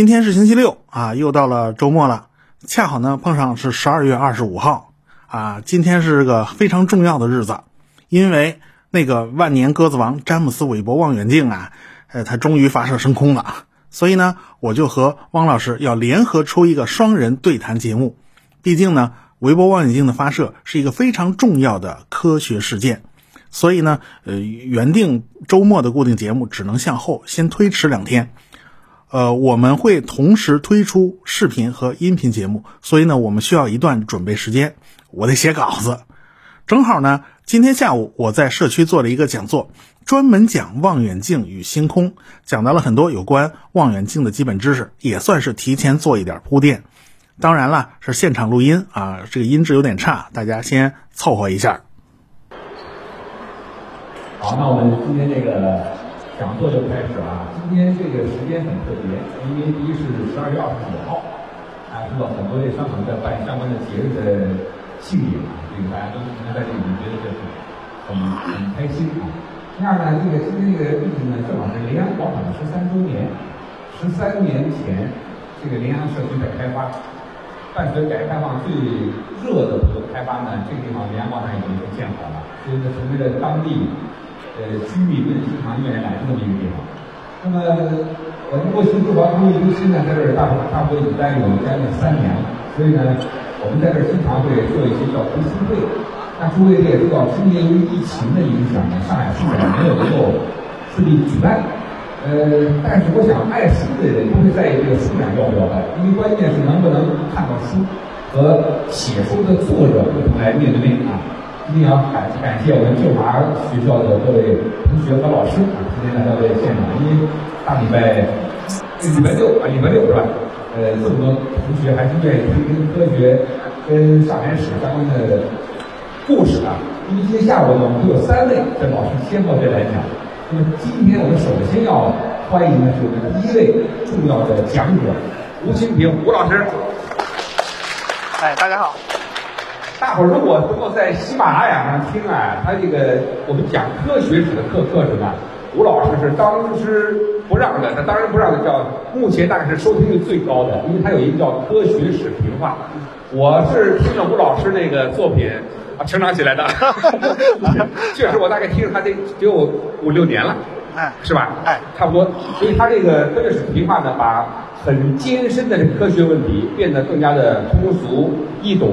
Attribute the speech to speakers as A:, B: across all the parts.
A: 今天是星期六啊，又到了周末了，恰好呢碰上是十二月二十五号啊，今天是个非常重要的日子，因为那个万年鸽子王詹姆斯韦伯望远镜啊，呃，它终于发射升空了，所以呢，我就和汪老师要联合出一个双人对谈节目，毕竟呢，韦伯望远镜的发射是一个非常重要的科学事件，所以呢，呃，原定周末的固定节目只能向后先推迟两天。呃，我们会同时推出视频和音频节目，所以呢，我们需要一段准备时间。我得写稿子，正好呢，今天下午我在社区做了一个讲座，专门讲望远镜与星空，讲到了很多有关望远镜的基本知识，也算是提前做一点铺垫。当然了，是现场录音啊，这个音质有点差，大家先凑合一下。
B: 好，那我们今天这个。讲座就开始了。今天这个时间很特别，因为一是十二月二十九号，大家知道很多这商场在办相关的节日的庆典啊，这个大家都能在这里面觉得这是很很开心啊。第二呢，这个今天这个日子呢，正好是临安广场的十三周年。十三年前，这个临安社区在开发，伴随改革开放最热的这个开发呢，这个地方临安广场已经建好了，所以呢，成为了当地。呃，居民们经常愿意来这么一个地方。那么，我们过去珠华中医中心呢，在这儿大差不多已经待了有将近三年了。所以呢，我们在这儿经常会做一些叫读书会。那诸位也知道，今年由于疫情的影响呢，上海书展没有能够顺利举办。呃，但是我想，爱书的人不会在意这个书展要不要办，因为关键是能不能看到书和写书的作者共同来面对面啊。一定要感感谢我们旧华学校的各位同学和老师啊，今天来到这现场，因为大礼拜礼拜六啊，礼拜六是吧？呃，这么多同学还是愿意听跟科学、跟上海史相关的故事啊。因为今天下午呢，我们会有三位的老师先到这来讲。那么今天我们首先要欢迎的是我们第一位重要的讲者吴清平吴老师。
A: 哎，大家好。
B: 大伙儿如果能够在喜马拉雅上听啊，他这个我们讲科学史的课课程啊，吴老师是当之不让的，他当仁不让的叫目前大概是收听率最高的，因为他有一个叫科学史评话。我是听了吴老师那个作品啊成长起来的，确实我大概听了他得有五六年了，哎，是吧？哎，差不多。所以他这个科学史评话呢，把很艰深的科学问题变得更加的通俗易懂。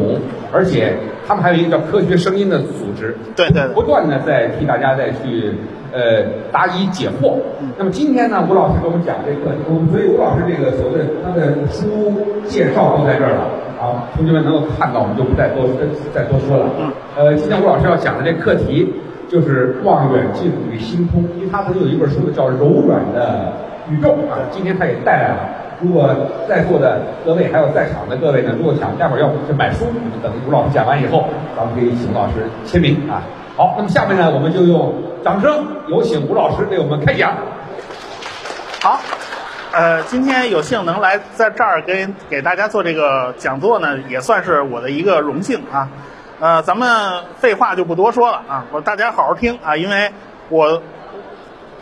B: 而且他们还有一个叫科学声音的组织，
A: 对对，
B: 不断的在替大家再去呃答疑解惑。那么今天呢，吴老师给我们讲这个，所以吴老师这个所谓的他的书介绍都在这儿了啊，同学们能够看到，我们就不再多再多说了。嗯，呃，今天吴老师要讲的这课题就是望远镜与星空，因为他曾经有一本书叫《柔软的宇宙》啊，今天他也带来了。如果在座的各位还有在场的各位呢，如果想待会儿要去买书，你们等吴老师讲完以后，咱们可以请吴老师签名啊。好，那么下面呢，我们就用掌声有请吴老师为我们开讲。
A: 好，呃，今天有幸能来在这儿跟给大家做这个讲座呢，也算是我的一个荣幸啊。呃，咱们废话就不多说了啊，我大家好好听啊，因为我。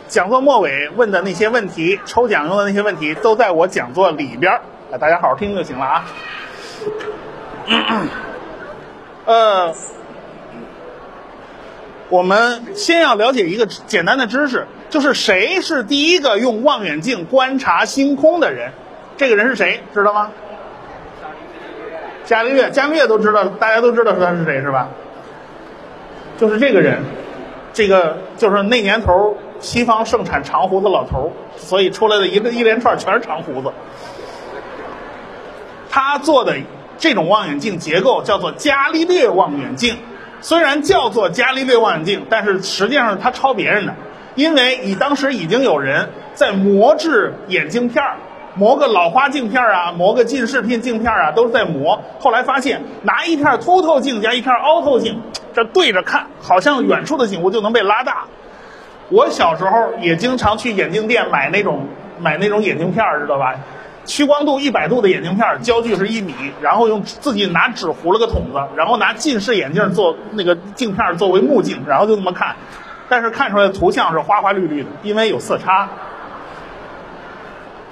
A: 讲座末尾问的那些问题，抽奖用的那些问题，都在我讲座里边儿，大家好好听就行了啊。呃，我们先要了解一个简单的知识，就是谁是第一个用望远镜观察星空的人？这个人是谁？知道吗？伽利略，伽利略都知道，大家都知道他是谁是吧？就是这个人，这个就是那年头。西方盛产长胡子老头所以出来的一个一连串全是长胡子。他做的这种望远镜结构叫做伽利略望远镜，虽然叫做伽利略望远镜，但是实际上他抄别人的，因为你当时已经有人在磨制眼镜片磨个老花镜片啊，磨个近视片镜片啊，都是在磨。后来发现拿一片凸透镜加一片凹透镜，这对着看，好像远处的景物就能被拉大。我小时候也经常去眼镜店买那种买那种眼镜片儿，知道吧？屈光度一百度的眼镜片，焦距是一米，然后用自己拿纸糊了个筒子，然后拿近视眼镜做那个镜片作为目镜，然后就这么看。但是看出来的图像是花花绿绿的，因为有色差。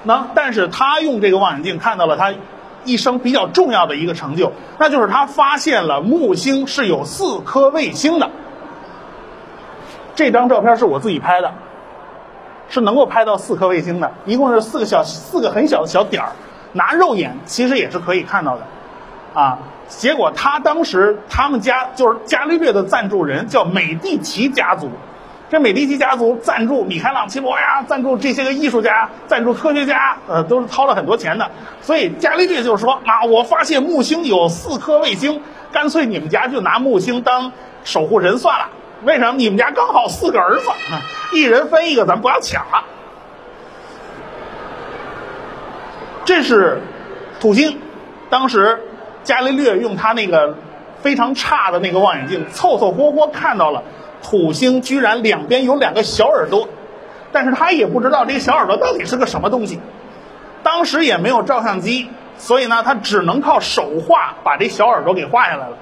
A: 那但是他用这个望远镜看到了他一生比较重要的一个成就，那就是他发现了木星是有四颗卫星的。这张照片是我自己拍的，是能够拍到四颗卫星的，一共是四个小四个很小的小点儿，拿肉眼其实也是可以看到的，啊。结果他当时他们家就是伽利略的赞助人叫美第奇家族，这美第奇家族赞助米开朗基罗呀，赞助这些个艺术家，赞助科学家，呃，都是掏了很多钱的。所以伽利略就说啊，我发现木星有四颗卫星，干脆你们家就拿木星当守护神算了。为什么？你们家刚好四个儿子，一人分一个，咱不要抢了。这是土星，当时。伽利略用他那个非常差的那个望远镜，凑凑合合看到了土星居然两边有两个小耳朵，但是他也不知道这小耳朵到底是个什么东西。当时也没有照相机，所以呢，他只能靠手画把这小耳朵给画下来了。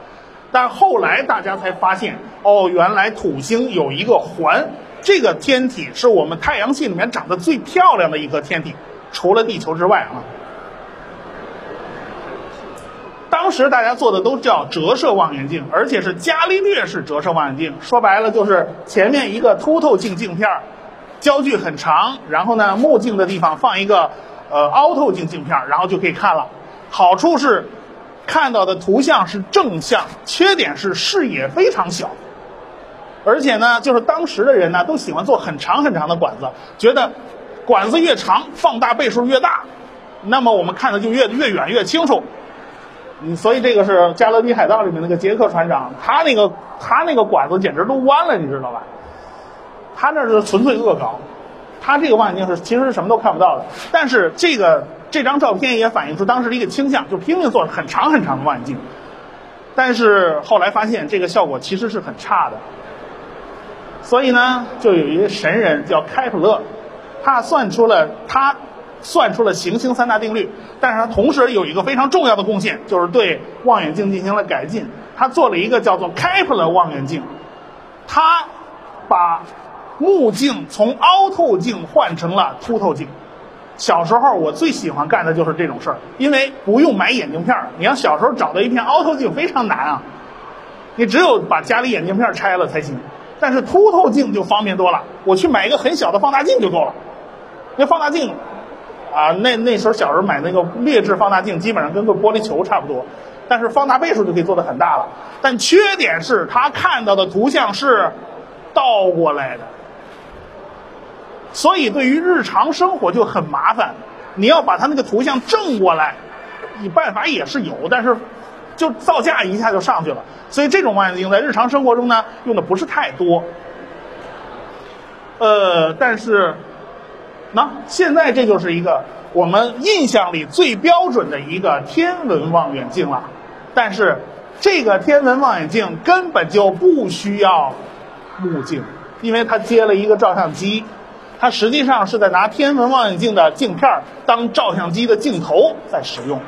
A: 但后来大家才发现，哦，原来土星有一个环，这个天体是我们太阳系里面长得最漂亮的一颗天体，除了地球之外啊。当时大家做的都叫折射望远镜，而且是伽利略式折射望远镜。说白了就是前面一个凸透镜镜片，焦距很长，然后呢目镜的地方放一个呃凹透镜镜片，然后就可以看了。好处是看到的图像是正向，缺点是视野非常小。而且呢，就是当时的人呢都喜欢做很长很长的管子，觉得管子越长放大倍数越大，那么我们看的就越越远越清楚。嗯，所以这个是《加勒比海盗》里面那个杰克船长，他那个他那个管子简直都弯了，你知道吧？他那是纯粹恶搞，他这个望远镜是其实什么都看不到的。但是这个这张照片也反映出当时的一个倾向，就拼命做很长很长的望远镜。但是后来发现这个效果其实是很差的，所以呢，就有一个神人叫开普勒，他算出了他。算出了行星三大定律，但是他同时有一个非常重要的贡献，就是对望远镜进行了改进。他做了一个叫做开普勒望远镜，他把目镜从凹透镜换成了凸透镜。小时候我最喜欢干的就是这种事儿，因为不用买眼镜片儿。你要小时候找到一片凹透镜非常难啊，你只有把家里眼镜片拆了才行。但是凸透镜就方便多了，我去买一个很小的放大镜就够了。那放大镜。啊，那那时候小时候买那个劣质放大镜，基本上跟个玻璃球差不多，但是放大倍数就可以做的很大了。但缺点是他看到的图像是倒过来的，所以对于日常生活就很麻烦。你要把它那个图像正过来，你办法也是有，但是就造价一下就上去了。所以这种望远镜在日常生活中呢用的不是太多。呃，但是。那现在这就是一个我们印象里最标准的一个天文望远镜了，但是这个天文望远镜根本就不需要目镜，因为它接了一个照相机，它实际上是在拿天文望远镜的镜片当照相机的镜头在使用，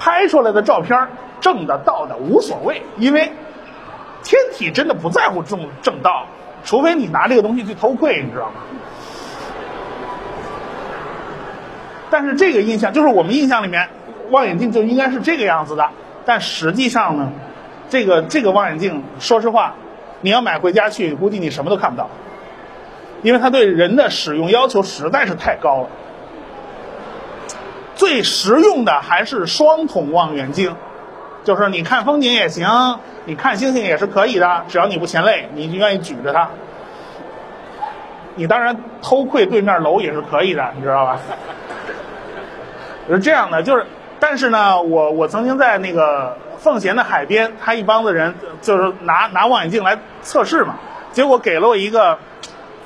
A: 拍出来的照片正的倒的无所谓，因为天体真的不在乎正正倒，除非你拿这个东西去偷窥，你知道吗？但是这个印象就是我们印象里面，望远镜就应该是这个样子的。但实际上呢，这个这个望远镜，说实话，你要买回家去，估计你什么都看不到，因为它对人的使用要求实在是太高了。最实用的还是双筒望远镜，就是你看风景也行，你看星星也是可以的，只要你不嫌累，你就愿意举着它。你当然偷窥对面楼也是可以的，你知道吧？是这样的，就是，但是呢，我我曾经在那个奉贤的海边，他一帮子人就是拿拿望远镜来测试嘛，结果给了我一个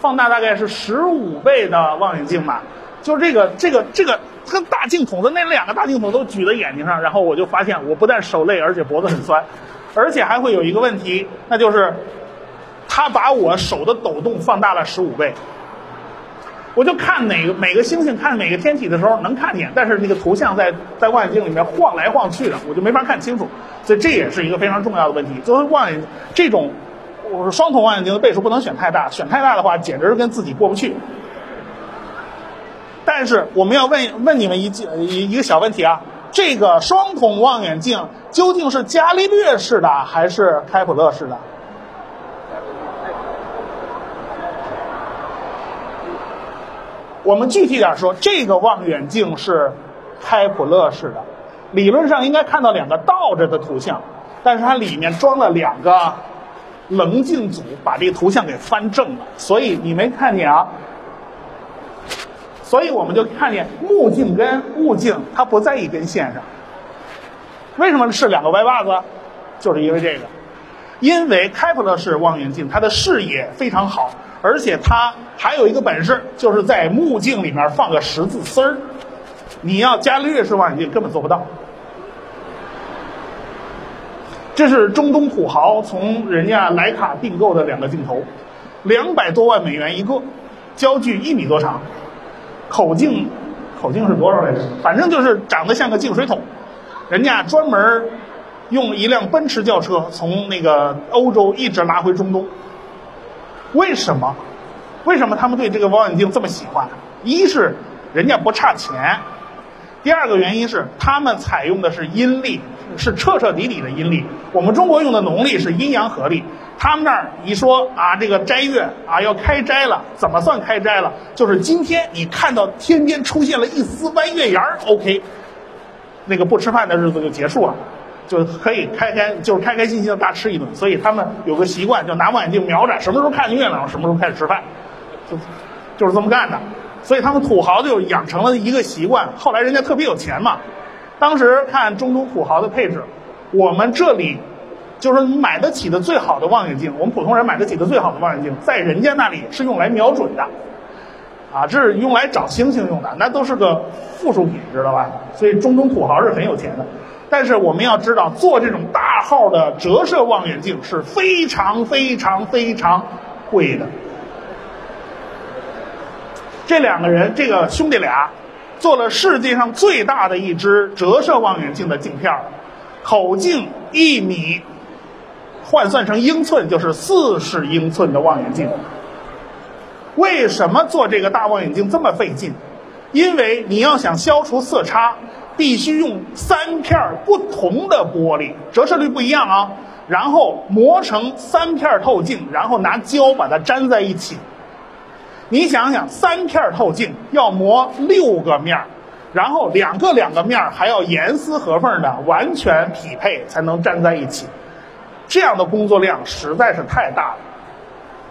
A: 放大大概是十五倍的望远镜吧，就这个这个这个跟大镜筒的那两个大镜筒都举在眼睛上，然后我就发现我不但手累，而且脖子很酸，而且还会有一个问题，那就是他把我手的抖动放大了十五倍。我就看哪个每个星星，看每个天体的时候能看见，但是那个图像在在望远镜里面晃来晃去的，我就没法看清楚，所以这也是一个非常重要的问题。作为望远这种，我说双筒望远镜的倍数不能选太大，选太大的话，简直是跟自己过不去。但是我们要问问你们一句一一个小问题啊，这个双筒望远镜究竟是伽利略式的还是开普勒式的？我们具体点说，这个望远镜是开普勒式的，理论上应该看到两个倒着的图像，但是它里面装了两个棱镜组，把这个图像给翻正了，所以你没看见啊？所以我们就看见目镜跟物镜它不在一根线上。为什么是两个歪把子？就是因为这个，因为开普勒式望远镜它的视野非常好。而且它还有一个本事，就是在目镜里面放个十字丝儿，你要伽利略式望远镜根本做不到。这是中东土豪从人家徕卡订购的两个镜头，两百多万美元一个，焦距一米多长，口径口径是多少来着？反正就是长得像个净水桶，人家专门用一辆奔驰轿车从那个欧洲一直拉回中东。为什么？为什么他们对这个望远镜这么喜欢？一是人家不差钱，第二个原因是他们采用的是阴历，是彻彻底底的阴历。我们中国用的农历是阴阳合历，他们那儿一说啊，这个斋月啊要开斋了，怎么算开斋了？就是今天你看到天边出现了一丝弯月牙儿，OK，那个不吃饭的日子就结束了。就可以开开，就是开开心心的大吃一顿。所以他们有个习惯，就拿望远镜瞄着，什么时候看见月亮，什么时候开始吃饭，就就是这么干的。所以他们土豪就养成了一个习惯。后来人家特别有钱嘛，当时看中东土豪的配置，我们这里就是买得起的最好的望远镜，我们普通人买得起的最好的望远镜，在人家那里是用来瞄准的，啊，这是用来找星星用的，那都是个附属品，知道吧？所以中东土豪是很有钱的。但是我们要知道，做这种大号的折射望远镜是非常非常非常贵的。这两个人，这个兄弟俩，做了世界上最大的一支折射望远镜的镜片儿，口径一米，换算成英寸就是四十英寸的望远镜。为什么做这个大望远镜这么费劲？因为你要想消除色差。必须用三片不同的玻璃，折射率不一样啊。然后磨成三片透镜，然后拿胶把它粘在一起。你想想，三片透镜要磨六个面儿然后两个两个面儿还要严丝合缝的完全匹配才能粘在一起。这样的工作量实在是太大了。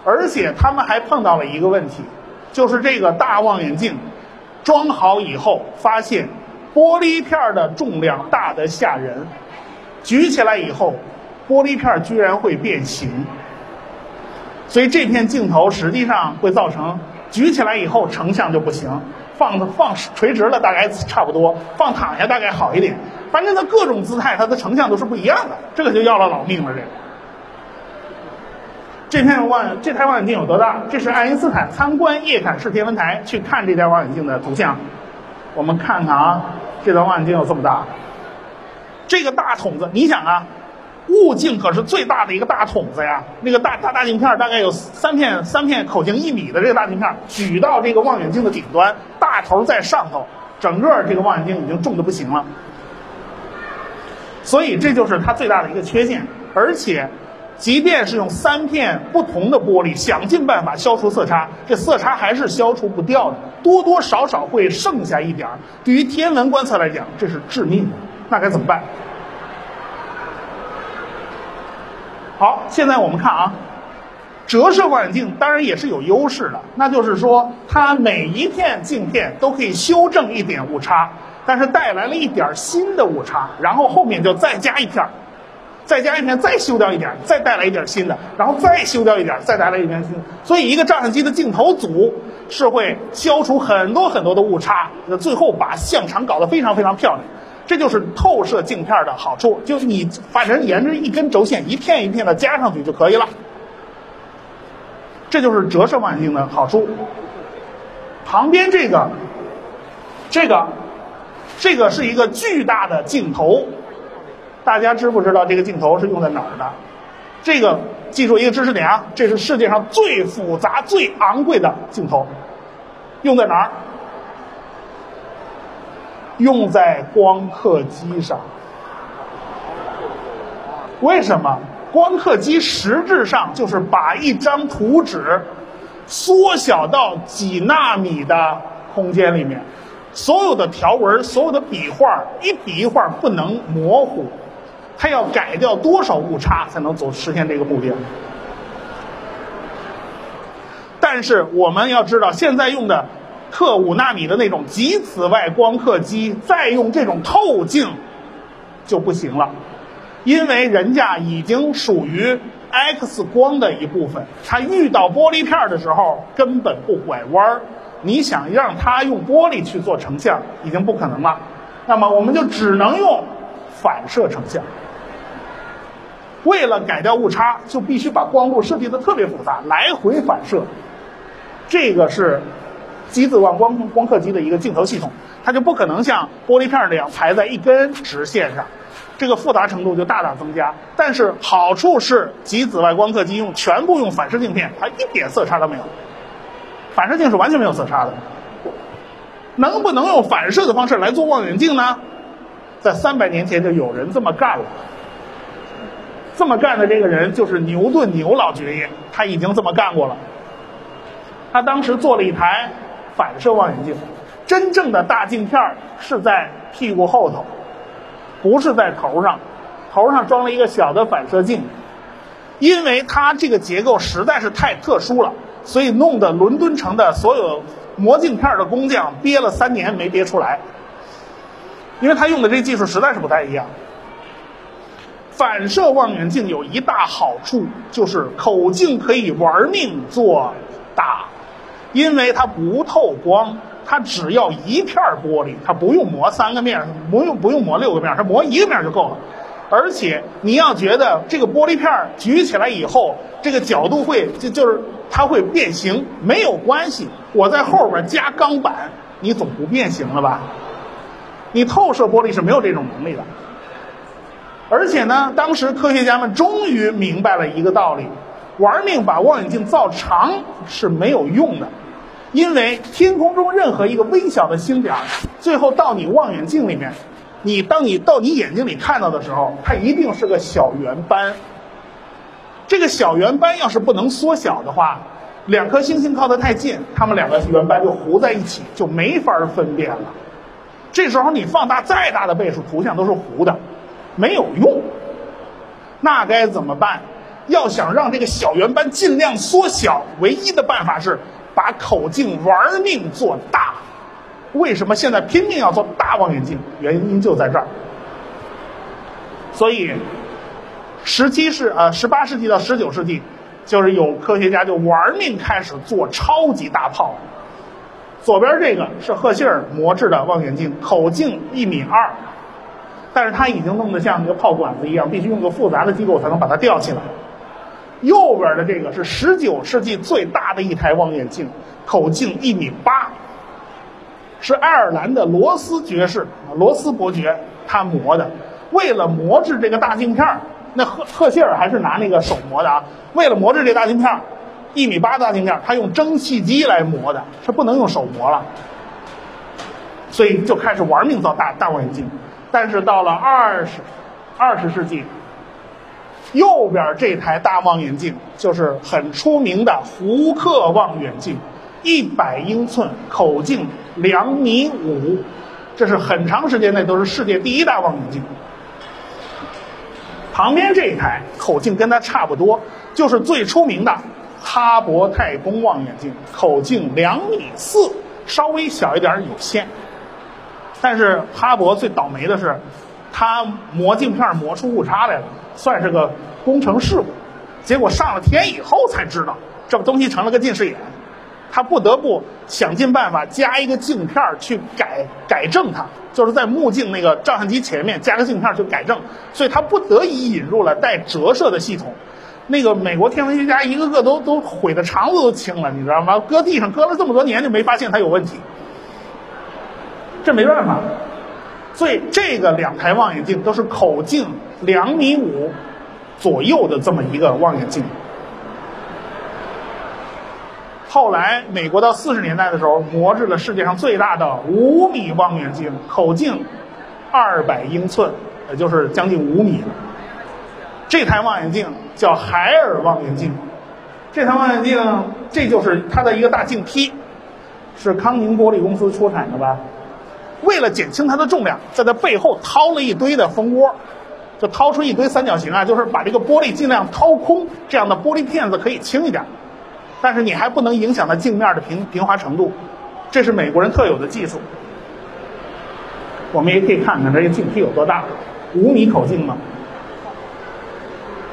A: 而且他们还碰到了一个问题，就是这个大望远镜装好以后发现。玻璃片的重量大得吓人，举起来以后，玻璃片居然会变形。所以这片镜头实际上会造成举起来以后成像就不行，放放垂直了大概差不多，放躺下大概好一点。反正它各种姿态，它的成像都是不一样的，这个就要了老命了。这个这片望这台望远镜有多大？这是爱因斯坦参观叶坎式天文台去看这台望远镜的图像。我们看看啊，这台望远镜有这么大，这个大筒子，你想啊，物镜可是最大的一个大筒子呀。那个大大大镜片大概有三片，三片口径一米的这个大镜片，举到这个望远镜的顶端，大头在上头，整个这个望远镜已经重的不行了。所以这就是它最大的一个缺陷，而且。即便是用三片不同的玻璃，想尽办法消除色差，这色差还是消除不掉的，多多少少会剩下一点儿。对于天文观测来讲，这是致命的。那该怎么办？好，现在我们看啊，折射望远镜当然也是有优势的，那就是说它每一片镜片都可以修正一点误差，但是带来了一点新的误差，然后后面就再加一片儿。再加一片，再修掉一点，再带来一点新的，然后再修掉一点，再带来一点新的。所以，一个照相机的镜头组是会消除很多很多的误差，那最后把像场搞得非常非常漂亮。这就是透射镜片的好处，就是你反正沿着一根轴线，一片一片的加上去就可以了。这就是折射望远镜的好处。旁边这个，这个，这个是一个巨大的镜头。大家知不知道这个镜头是用在哪儿的？这个记住一个知识点啊，这是世界上最复杂、最昂贵的镜头，用在哪儿？用在光刻机上。为什么？光刻机实质上就是把一张图纸缩小到几纳米的空间里面，所有的条纹、所有的笔画，一笔一画不能模糊，它要改掉多少误差才能走实现这个目标？但是我们要知道，现在用的刻五纳米的那种极紫外光刻机，再用这种透镜就不行了。因为人家已经属于 X 光的一部分，它遇到玻璃片的时候根本不拐弯儿。你想让它用玻璃去做成像，已经不可能了。那么我们就只能用反射成像。为了改掉误差，就必须把光路设计的特别复杂，来回反射。这个是极紫外光光刻机的一个镜头系统，它就不可能像玻璃片那样排在一根直线上。这个复杂程度就大大增加，但是好处是极紫外光刻机用全部用反射镜片，它一点色差都没有。反射镜是完全没有色差的。能不能用反射的方式来做望远镜呢？在三百年前就有人这么干了。这么干的这个人就是牛顿牛老爵爷，他已经这么干过了。他当时做了一台反射望远镜，真正的大镜片是在屁股后头。不是在头上，头上装了一个小的反射镜，因为它这个结构实在是太特殊了，所以弄得伦敦城的所有磨镜片的工匠憋了三年没憋出来，因为他用的这技术实在是不太一样。反射望远镜有一大好处，就是口径可以玩命做大，因为它不透光。它只要一片玻璃，它不用磨三个面，不用不用磨六个面，它磨一个面就够了。而且你要觉得这个玻璃片举起来以后，这个角度会就就是它会变形，没有关系。我在后边加钢板，你总不变形了吧？你透射玻璃是没有这种能力的。而且呢，当时科学家们终于明白了一个道理：玩命把望远镜造长是没有用的。因为天空中任何一个微小的星点，最后到你望远镜里面，你当你到你眼睛里看到的时候，它一定是个小圆斑。这个小圆斑要是不能缩小的话，两颗星星靠得太近，它们两个圆斑就糊在一起，就没法分辨了。这时候你放大再大的倍数，图像都是糊的，没有用。那该怎么办？要想让这个小圆斑尽量缩小，唯一的办法是。把口径玩命做大，为什么现在拼命要做大望远镜？原因就在这儿。所以，十七世呃十八世纪到十九世纪，就是有科学家就玩命开始做超级大炮。左边这个是赫歇尔磨制的望远镜，口径一米二，但是它已经弄得像一个炮管子一样，必须用个复杂的机构才能把它吊起来。右边的这个是十九世纪最大的一台望远镜，口径一米八，是爱尔兰的罗斯爵士罗斯伯爵他磨的。为了磨制这个大镜片那赫赫歇尔还是拿那个手磨的啊。为了磨制这大镜片一米八大镜片他用蒸汽机来磨的，是不能用手磨了。所以就开始玩命造大大望远镜。但是到了二十二十世纪。右边这台大望远镜就是很出名的胡克望远镜，一百英寸，口径两米五，这是很长时间内都是世界第一大望远镜。旁边这一台口径跟它差不多，就是最出名的哈勃太空望远镜，口径两米四，稍微小一点有限。但是哈勃最倒霉的是，他磨镜片磨出误差来了。算是个工程事故，结果上了天以后才知道，这东西成了个近视眼，他不得不想尽办法加一个镜片去改改正它，就是在目镜那个照相机前面加个镜片去改正，所以他不得已引入了带折射的系统。那个美国天文学家一个个都都悔的肠子都青了，你知道吗？搁地上搁了这么多年就没发现它有问题，这没办法。所以这个两台望远镜都是口径两米五左右的这么一个望远镜。后来美国到四十年代的时候，磨制了世界上最大的五米望远镜，口径二百英寸，也就是将近五米。这台望远镜叫海尔望远镜。这台望远镜，这就是它的一个大镜坯，是康宁玻璃公司出产的吧？为了减轻它的重量，在它背后掏了一堆的蜂窝，就掏出一堆三角形啊，就是把这个玻璃尽量掏空，这样的玻璃片子可以轻一点。但是你还不能影响它镜面的平平滑程度，这是美国人特有的技术。我们也可以看看这个镜体有多大，五米口径嘛。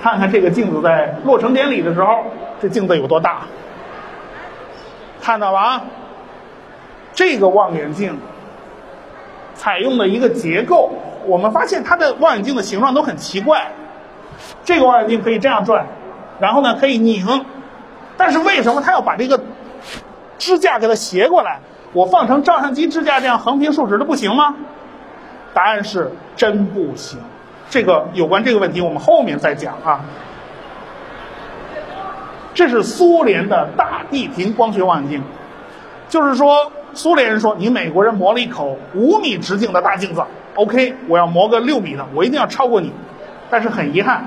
A: 看看这个镜子在落成典礼的时候，这镜子有多大？看到了啊？这个望远镜采用的一个结构，我们发现它的望远镜的形状都很奇怪。这个望远镜可以这样转，然后呢可以拧，但是为什么它要把这个支架给它斜过来？我放成照相机支架这样横平竖直的不行吗？答案是真不行。这个有关这个问题，我们后面再讲啊。这是苏联的大地平光学望远镜，就是说，苏联人说你美国人磨了一口五米直径的大镜子，OK，我要磨个六米的，我一定要超过你。但是很遗憾，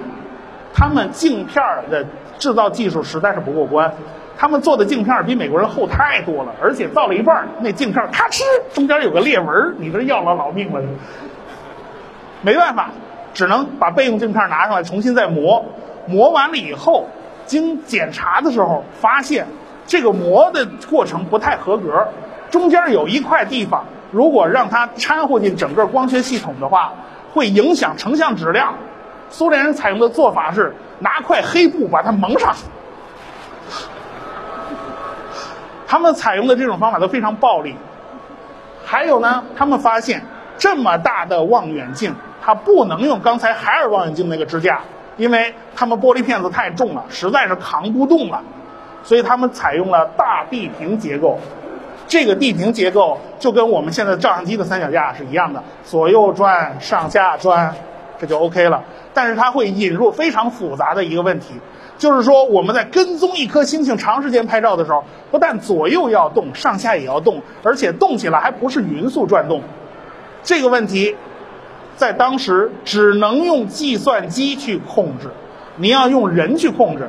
A: 他们镜片的制造技术实在是不过关，他们做的镜片比美国人厚太多了，而且造了一半，那镜片咔哧中间有个裂纹，你这要了老命了，没办法。只能把备用镜片拿上来重新再磨，磨完了以后，经检查的时候发现，这个磨的过程不太合格，中间有一块地方，如果让它掺和进整个光学系统的话，会影响成像质量。苏联人采用的做法是拿块黑布把它蒙上，他们采用的这种方法都非常暴力。还有呢，他们发现这么大的望远镜。它不能用刚才海尔望远镜那个支架，因为他们玻璃片子太重了，实在是扛不动了，所以他们采用了大地平结构。这个地平结构就跟我们现在照相机的三脚架是一样的，左右转，上下转，这就 OK 了。但是它会引入非常复杂的一个问题，就是说我们在跟踪一颗星星长时间拍照的时候，不但左右要动，上下也要动，而且动起来还不是匀速转动。这个问题。在当时只能用计算机去控制，你要用人去控制，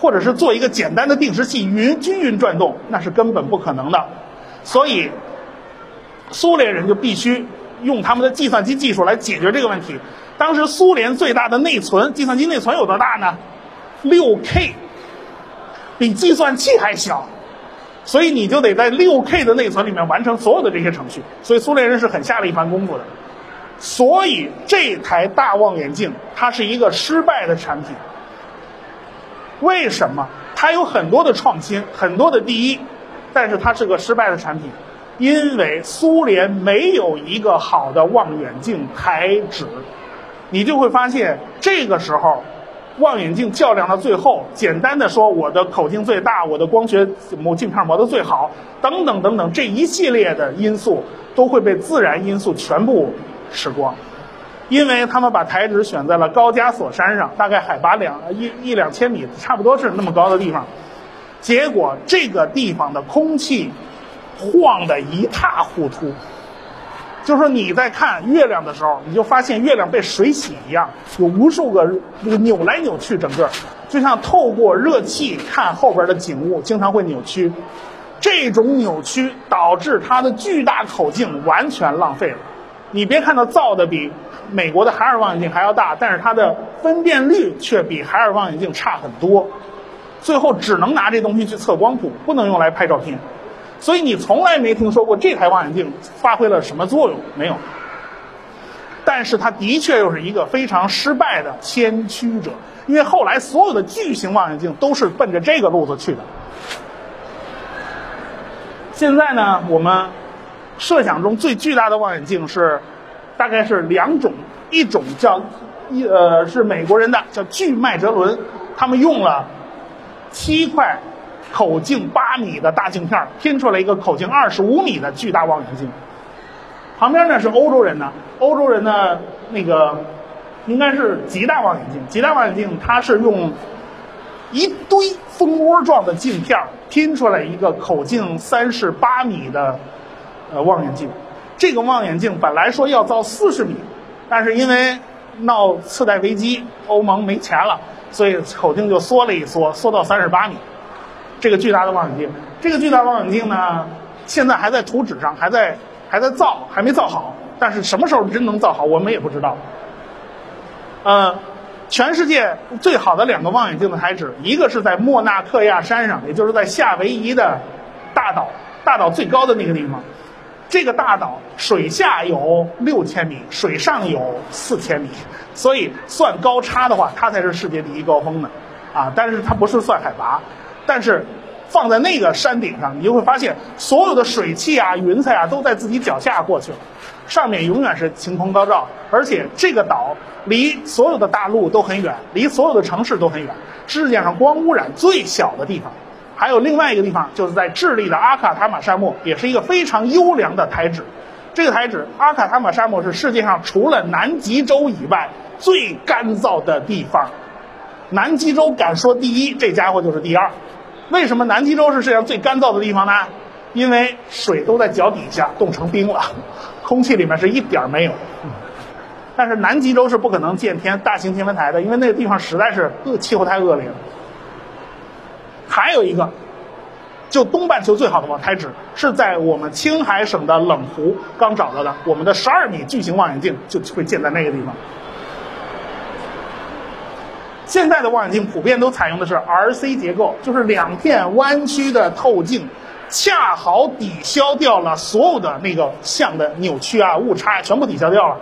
A: 或者是做一个简单的定时器匀均匀转动，那是根本不可能的。所以，苏联人就必须用他们的计算机技术来解决这个问题。当时苏联最大的内存，计算机内存有多大呢？六 K，比计算器还小，所以你就得在六 K 的内存里面完成所有的这些程序。所以苏联人是很下了一番功夫的。所以这台大望远镜它是一个失败的产品。为什么？它有很多的创新，很多的第一，但是它是个失败的产品，因为苏联没有一个好的望远镜台纸。你就会发现，这个时候，望远镜较量到最后，简单的说，我的口径最大，我的光学磨镜片磨得最好，等等等等，这一系列的因素都会被自然因素全部。吃光，因为他们把台址选在了高加索山上，大概海拔两一一两千米，差不多是那么高的地方。结果这个地方的空气晃得一塌糊涂，就是你在看月亮的时候，你就发现月亮被水洗一样，有无数个这个扭来扭去，整个就像透过热气看后边的景物，经常会扭曲。这种扭曲导致它的巨大口径完全浪费了。你别看它造的比美国的海尔望远镜还要大，但是它的分辨率却比海尔望远镜差很多。最后只能拿这东西去测光谱，不能用来拍照片。所以你从来没听说过这台望远镜发挥了什么作用？没有。但是它的确又是一个非常失败的先驱者，因为后来所有的巨型望远镜都是奔着这个路子去的。现在呢，我们。设想中最巨大的望远镜是，大概是两种，一种叫一呃是美国人的叫巨麦哲伦，他们用了七块口径八米的大镜片拼出来一个口径二十五米的巨大望远镜。旁边呢是欧洲人呢，欧洲人的那个应该是极大望远镜，极大望远镜它是用一堆蜂窝状的镜片拼出来一个口径三十八米的呃望远镜。这个望远镜本来说要造四十米，但是因为闹次贷危机，欧盟没钱了，所以口径就缩了一缩，缩到三十八米。这个巨大的望远镜，这个巨大望远镜呢，现在还在图纸上，还在还在造，还没造好。但是什么时候真能造好，我们也不知道。呃，全世界最好的两个望远镜的台址，一个是在莫纳克亚山上，也就是在夏威夷的大岛，大岛最高的那个地方。这个大岛水下有六千米，水上有四千米，所以算高差的话，它才是世界第一高峰呢。啊，但是它不是算海拔。但是，放在那个山顶上，你就会发现，所有的水汽啊、云彩啊，都在自己脚下过去了，上面永远是晴空高照。而且这个岛离所有的大陆都很远，离所有的城市都很远，世界上光污染最小的地方。还有另外一个地方，就是在智利的阿卡塔马沙漠，也是一个非常优良的台址。这个台址阿卡塔马沙漠是世界上除了南极洲以外最干燥的地方。南极洲敢说第一，这家伙就是第二。为什么南极洲是世界上最干燥的地方呢？因为水都在脚底下冻成冰了，空气里面是一点没有。但是南极洲是不可能建天大型天文台的，因为那个地方实在是恶气候太恶劣了。还有一个，就东半球最好的望台址是在我们青海省的冷湖刚找到的，我们的十二米巨型望远镜就会建在那个地方。现在的望远镜普遍都采用的是 RC 结构，就是两片弯曲的透镜，恰好抵消掉了所有的那个像的扭曲啊、误差，全部抵消掉了。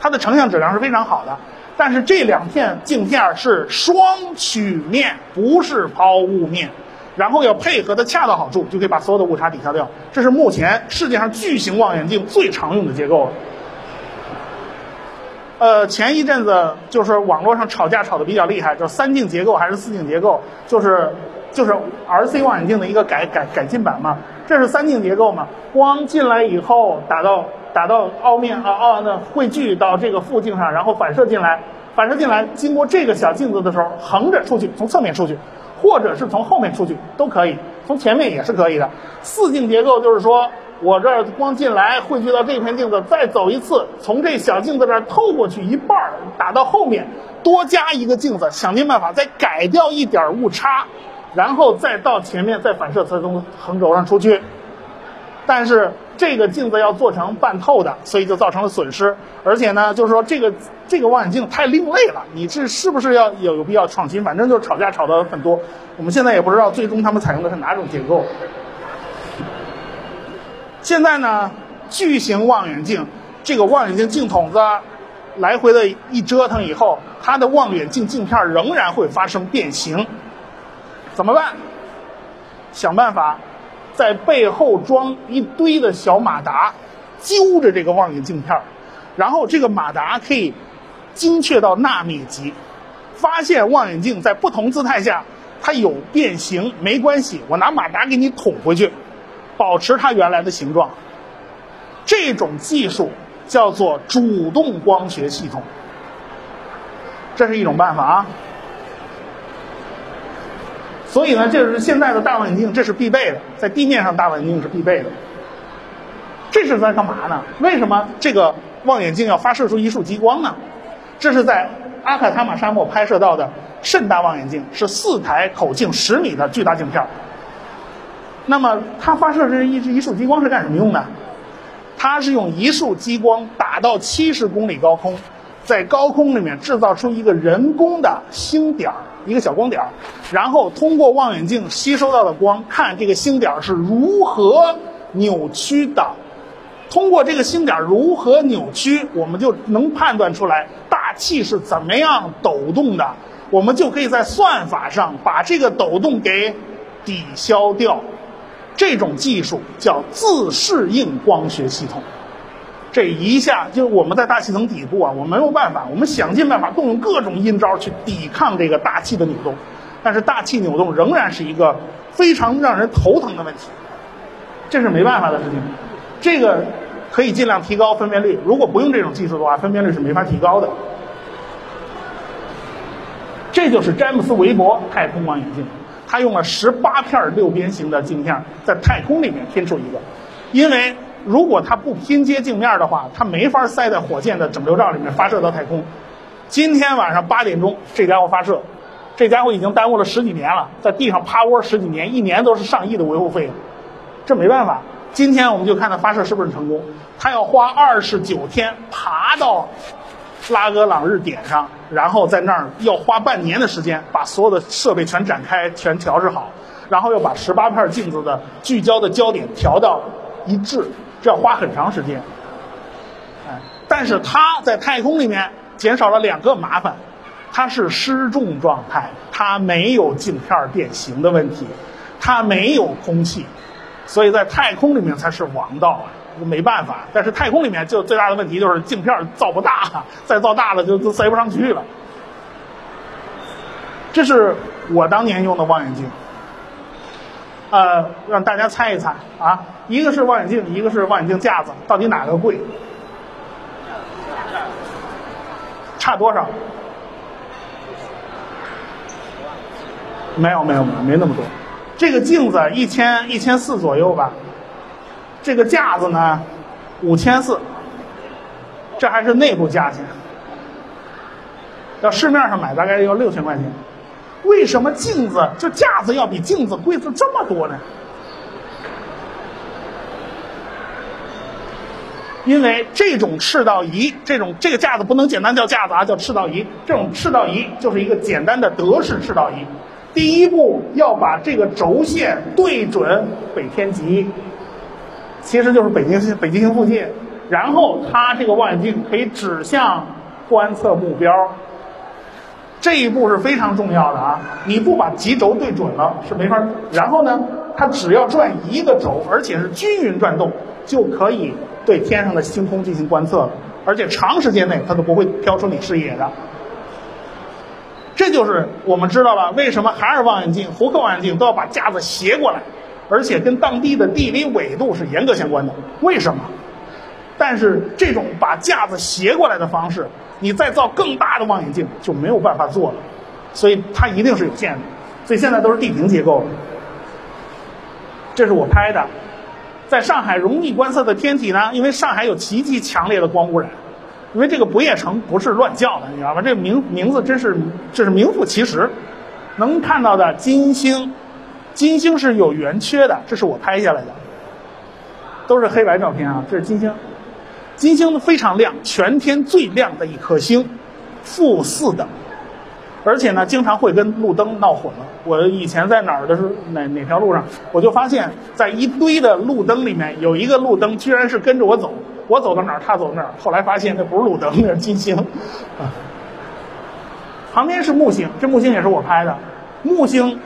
A: 它的成像质量是非常好的，但是这两片镜片是双曲面，不是抛物面，然后要配合的恰到好处，就可以把所有的误差抵消掉。这是目前世界上巨型望远镜最常用的结构了。呃，前一阵子就是网络上吵架吵得比较厉害，就是三镜结构还是四镜结构，就是就是 RC 望远镜的一个改改改进版嘛。这是三镜结构嘛，光进来以后打到打到凹面啊啊那汇聚到这个副镜上，然后反射进来，反射进来经过这个小镜子的时候，横着出去，从侧面出去，或者是从后面出去都可以，从前面也是可以的。四镜结构就是说。我这儿光进来汇聚到这片镜子，再走一次，从这小镜子这儿透过去一半儿，打到后面，多加一个镜子，想尽办法再改掉一点误差，然后再到前面再反射从横轴上出去。但是这个镜子要做成半透的，所以就造成了损失。而且呢，就是说这个这个望远镜太另类了，你这是不是要有有必要创新？反正就是吵架吵得很多。我们现在也不知道最终他们采用的是哪种结构。现在呢，巨型望远镜，这个望远镜镜筒子来回的一折腾以后，它的望远镜镜片仍然会发生变形。怎么办？想办法在背后装一堆的小马达，揪着这个望远镜片，然后这个马达可以精确到纳米级，发现望远镜在不同姿态下它有变形，没关系，我拿马达给你捅回去。保持它原来的形状，这种技术叫做主动光学系统，这是一种办法啊。所以呢，这是现在的大望远镜，这是必备的，在地面上大望远镜是必备的。这是在干嘛呢？为什么这个望远镜要发射出一束激光呢？这是在阿卡塔马沙漠拍摄到的甚大望远镜，是四台口径十米的巨大镜片。那么它发射这一一束激光是干什么用的？它是用一束激光打到七十公里高空，在高空里面制造出一个人工的星点儿，一个小光点儿，然后通过望远镜吸收到的光，看这个星点儿是如何扭曲的。通过这个星点儿如何扭曲，我们就能判断出来大气是怎么样抖动的，我们就可以在算法上把这个抖动给抵消掉。这种技术叫自适应光学系统，这一下就我们在大气层底部啊，我没有办法，我们想尽办法动用各种阴招去抵抗这个大气的扭动，但是大气扭动仍然是一个非常让人头疼的问题，这是没办法的事情。这个可以尽量提高分辨率，如果不用这种技术的话，分辨率是没法提高的。这就是詹姆斯韦伯太空望远镜，它用了十八片六边形的镜片，在太空里面拼出一个。因为如果它不拼接镜面的话，它没法塞在火箭的整流罩里面发射到太空。今天晚上八点钟，这家伙发射，这家伙已经耽误了十几年了，在地上趴窝十几年，一年都是上亿的维护费用，这没办法。今天我们就看它发射是不是成功。它要花二十九天爬到拉格朗日点上，然后在那儿要花半年的时间把所有的设备全展开、全调试好，然后又把十八片镜子的聚焦的焦点调到一致，这要花很长时间。哎，但是它在太空里面减少了两个麻烦，它是失重状态，它没有镜片变形的问题，它没有空气，所以在太空里面才是王道啊。没办法，但是太空里面就最大的问题就是镜片造不大，再造大了就就塞不上去了。这是我当年用的望远镜，呃，让大家猜一猜啊，一个是望远镜，一个是望远镜架子，到底哪个贵？差多少？没有没有没有没那么多，这个镜子一千一千四左右吧。这个架子呢，五千四，这还是内部价钱，到市面上买大概要六千块钱。为什么镜子这架子要比镜子贵出这么多呢？因为这种赤道仪，这种这个架子不能简单叫架子啊，叫赤道仪。这种赤道仪就是一个简单的德式赤道仪。第一步要把这个轴线对准北天极。其实就是北极星北极星附近，然后它这个望远镜可以指向观测目标，这一步是非常重要的啊！你不把极轴对准了是没法。然后呢，它只要转一个轴，而且是均匀转动，就可以对天上的星空进行观测了，而且长时间内它都不会飘出你视野的。这就是我们知道了为什么海尔望远镜、福克望远镜都要把架子斜过来。而且跟当地的地理纬度是严格相关的。为什么？但是这种把架子斜过来的方式，你再造更大的望远镜就没有办法做了。所以它一定是有限的。所以现在都是地平结构了。这是我拍的，在上海容易观测的天体呢，因为上海有极其强烈的光污染。因为这个不夜城不是乱叫的，你知道吗？这名名字真是这是名副其实。能看到的金星。金星是有圆缺的，这是我拍下来的，都是黑白照片啊。这是金星，金星非常亮，全天最亮的一颗星，负四等，而且呢，经常会跟路灯闹混了。我以前在哪儿的时候，哪哪条路上，我就发现，在一堆的路灯里面，有一个路灯居然是跟着我走，我走到哪儿，他走到哪儿。后来发现那不是路灯，那是金星。啊，旁边是木星，这木星也是我拍的，木星。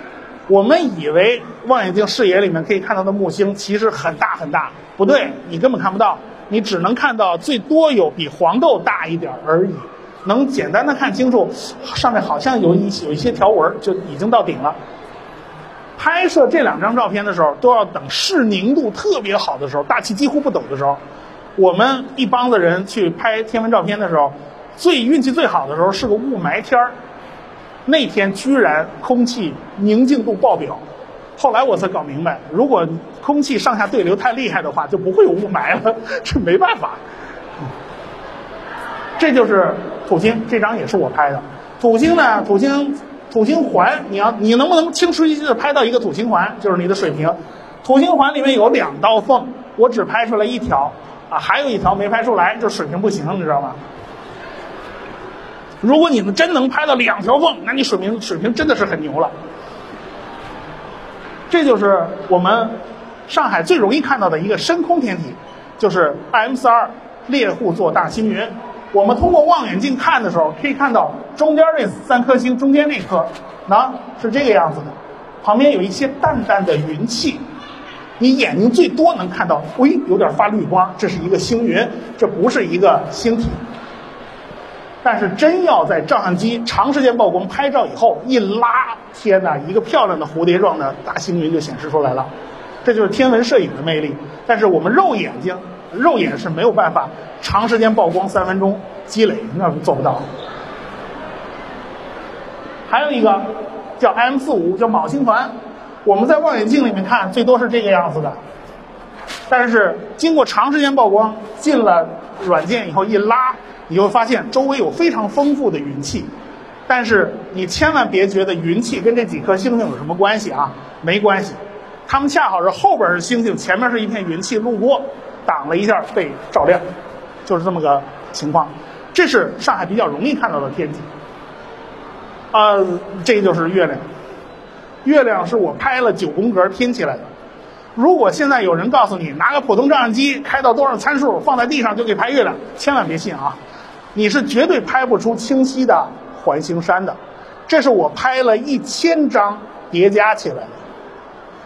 A: 我们以为望远镜视野里面可以看到的木星其实很大很大，不对，你根本看不到，你只能看到最多有比黄豆大一点而已，能简单的看清楚，上面好像有一有一些条纹，就已经到顶了。拍摄这两张照片的时候，都要等视宁度特别好的时候，大气几乎不抖的时候。我们一帮子人去拍天文照片的时候，最运气最好的时候是个雾霾天儿。那天居然空气宁静度爆表，后来我才搞明白，如果空气上下对流太厉害的话，就不会有雾霾了，这没办法。这就是土星，这张也是我拍的。土星呢，土星土星环，你要你能不能清晰的拍到一个土星环，就是你的水平。土星环里面有两道缝，我只拍出来一条，啊，还有一条没拍出来，就水平不行，你知道吗？如果你们真能拍到两条缝，那你水平水平真的是很牛了。这就是我们上海最容易看到的一个深空天体，就是 M 四二猎户座大星云。我们通过望远镜看的时候，可以看到中间那三颗星，中间那颗，那是这个样子的，旁边有一些淡淡的云气，你眼睛最多能看到，喂，有点发绿光，这是一个星云，这不是一个星体。但是真要在照相机长时间曝光拍照以后一拉，天哪，一个漂亮的蝴蝶状的大星云就显示出来了，这就是天文摄影的魅力。但是我们肉眼睛、肉眼是没有办法长时间曝光三分钟积累，那是做不到。还有一个叫 M 四五，叫昴星团。我们在望远镜里面看，最多是这个样子的。但是经过长时间曝光，进了软件以后一拉，你会发现周围有非常丰富的云气。但是你千万别觉得云气跟这几颗星星有什么关系啊？没关系，它们恰好是后边是星星，前面是一片云气路过，挡了一下被照亮，就是这么个情况。这是上海比较容易看到的天气。呃，这就是月亮。月亮是我拍了九宫格拼起来的。如果现在有人告诉你拿个普通照相机开到多少参数放在地上就可以拍月亮，千万别信啊！你是绝对拍不出清晰的环形山的。这是我拍了一千张叠加起来的。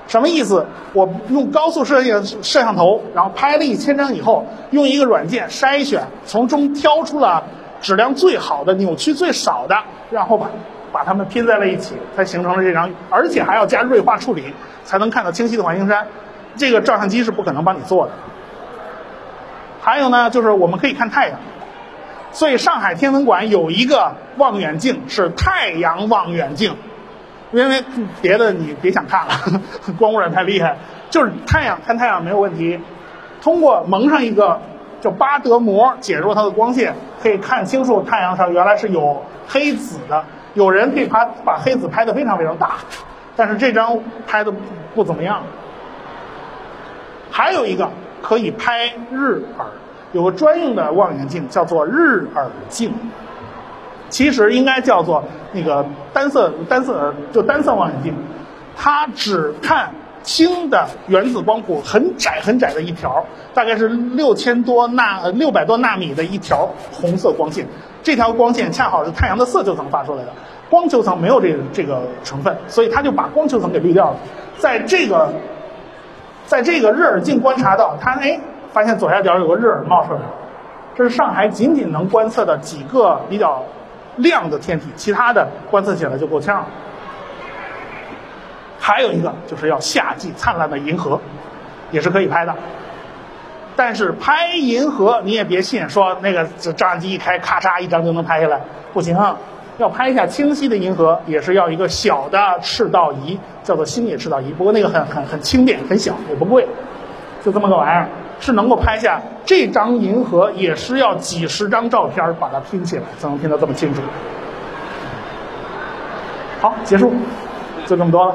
A: 什么意思？我用高速摄像摄像头，然后拍了一千张以后，用一个软件筛选，从中挑出了质量最好的、扭曲最少的，然后把把它们拼在了一起，才形成了这张，而且还要加锐化处理，才能看到清晰的环形山。这个照相机是不可能帮你做的。还有呢，就是我们可以看太阳，所以上海天文馆有一个望远镜是太阳望远镜。因为别的你别想看了，光污染太厉害。就是太阳看太阳没有问题，通过蒙上一个叫巴德膜，减弱它的光线，可以看清楚太阳上原来是有黑子的。有人可以把把黑子拍得非常非常大，但是这张拍的不怎么样。还有一个可以拍日珥，有个专用的望远镜叫做日耳镜。其实应该叫做那个单色单色就单色望远镜，它只看氢的原子光谱很窄很窄的一条，大概是六千多纳六百多纳米的一条红色光线。这条光线恰好是太阳的色球层发出来的，光球层没有这个这个成分，所以它就把光球层给滤掉了。在这个在这个日耳镜观察到，它哎发现左下角有个日珥冒出来，这是上海仅仅能观测的几个比较。亮的天体，其他的观测起来就够呛了。还有一个就是要夏季灿烂的银河，也是可以拍的。但是拍银河你也别信，说那个照相机一开，咔嚓一张就能拍下来，不行。啊要拍一下清晰的银河，也是要一个小的赤道仪，叫做星野赤道仪。不过那个很很很轻便，很小，也不贵，就这么个玩意儿。是能够拍下这张银河，也是要几十张照片把它拼起来，才能拼得这么清楚。好，结束，就这么多了。